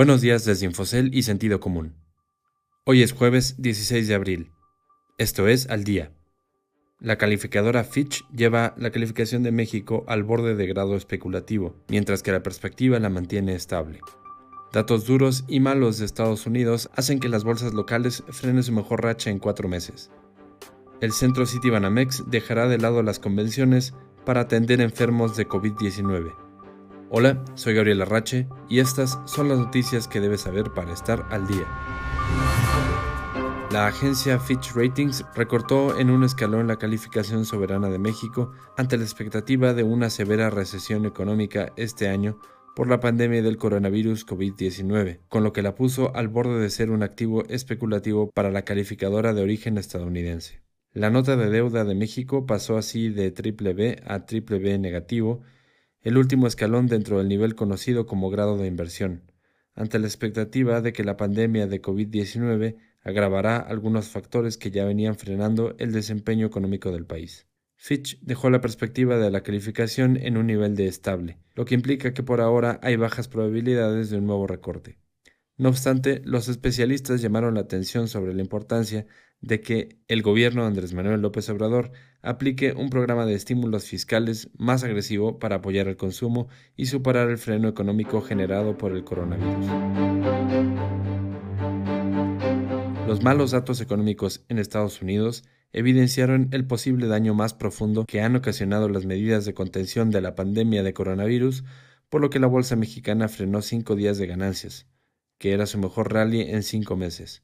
Buenos días desde Infocel y Sentido Común. Hoy es jueves 16 de abril. Esto es Al Día. La calificadora Fitch lleva la calificación de México al borde de grado especulativo, mientras que la perspectiva la mantiene estable. Datos duros y malos de Estados Unidos hacen que las bolsas locales frenen su mejor racha en cuatro meses. El centro Citibanamex dejará de lado las convenciones para atender enfermos de COVID-19 Hola, soy Gabriel Arrache y estas son las noticias que debes saber para estar al día. La agencia Fitch Ratings recortó en un escalón la calificación soberana de México ante la expectativa de una severa recesión económica este año por la pandemia del coronavirus COVID-19, con lo que la puso al borde de ser un activo especulativo para la calificadora de origen estadounidense. La nota de deuda de México pasó así de triple B a triple B negativo el último escalón dentro del nivel conocido como grado de inversión, ante la expectativa de que la pandemia de COVID-19 agravará algunos factores que ya venían frenando el desempeño económico del país. Fitch dejó la perspectiva de la calificación en un nivel de estable, lo que implica que por ahora hay bajas probabilidades de un nuevo recorte. No obstante, los especialistas llamaron la atención sobre la importancia de que el gobierno de Andrés Manuel López Obrador aplique un programa de estímulos fiscales más agresivo para apoyar el consumo y superar el freno económico generado por el coronavirus. Los malos datos económicos en Estados Unidos evidenciaron el posible daño más profundo que han ocasionado las medidas de contención de la pandemia de coronavirus, por lo que la bolsa mexicana frenó cinco días de ganancias, que era su mejor rally en cinco meses.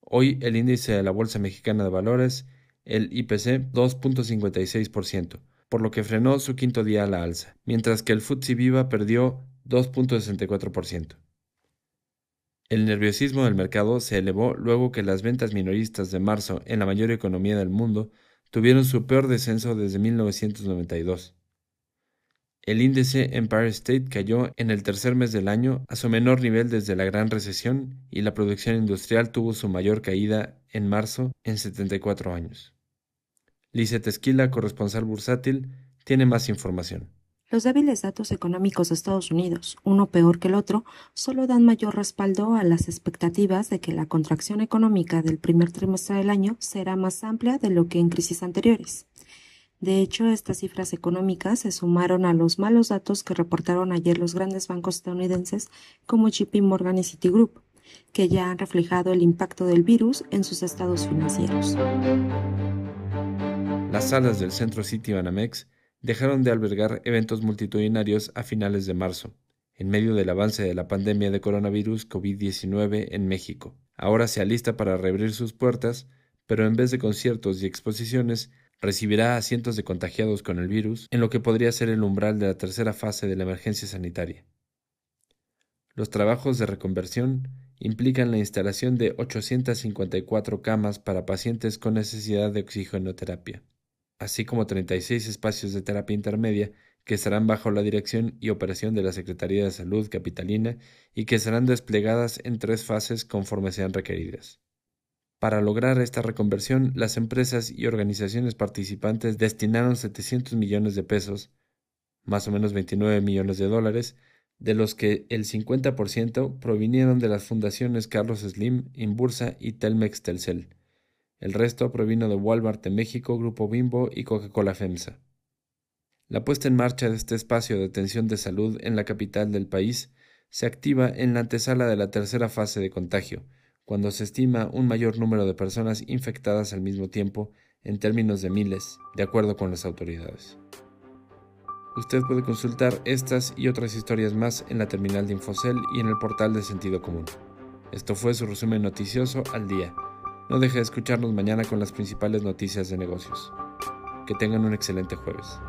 Hoy el índice de la Bolsa Mexicana de Valores, el IPC, 2.56%, por lo que frenó su quinto día a la alza, mientras que el FTSE Viva perdió 2.64%. El nerviosismo del mercado se elevó luego que las ventas minoristas de marzo en la mayor economía del mundo tuvieron su peor descenso desde 1992. El índice Empire State cayó en el tercer mes del año a su menor nivel desde la gran recesión y la producción industrial tuvo su mayor caída en marzo en 74 años. Lizeth Esquila, corresponsal bursátil, tiene más información. Los débiles datos económicos de Estados Unidos, uno peor que el otro, solo dan mayor respaldo a las expectativas de que la contracción económica del primer trimestre del año será más amplia de lo que en crisis anteriores. De hecho, estas cifras económicas se sumaron a los malos datos que reportaron ayer los grandes bancos estadounidenses como JP Morgan y Citigroup, que ya han reflejado el impacto del virus en sus estados financieros. Las salas del centro City Banamex dejaron de albergar eventos multitudinarios a finales de marzo, en medio del avance de la pandemia de coronavirus COVID-19 en México. Ahora se alista para reabrir sus puertas, pero en vez de conciertos y exposiciones, recibirá a cientos de contagiados con el virus en lo que podría ser el umbral de la tercera fase de la emergencia sanitaria. Los trabajos de reconversión implican la instalación de 854 camas para pacientes con necesidad de oxigenoterapia, así como 36 espacios de terapia intermedia que estarán bajo la dirección y operación de la Secretaría de Salud Capitalina y que serán desplegadas en tres fases conforme sean requeridas. Para lograr esta reconversión, las empresas y organizaciones participantes destinaron 700 millones de pesos, más o menos 29 millones de dólares, de los que el 50% provinieron de las fundaciones Carlos Slim, Inbursa y Telmex Telcel. El resto provino de Walmart de México, Grupo Bimbo y Coca-Cola FEMSA. La puesta en marcha de este espacio de atención de salud en la capital del país se activa en la antesala de la tercera fase de contagio, cuando se estima un mayor número de personas infectadas al mismo tiempo en términos de miles, de acuerdo con las autoridades. Usted puede consultar estas y otras historias más en la terminal de Infocel y en el portal de Sentido Común. Esto fue su resumen noticioso al día. No deje de escucharnos mañana con las principales noticias de negocios. Que tengan un excelente jueves.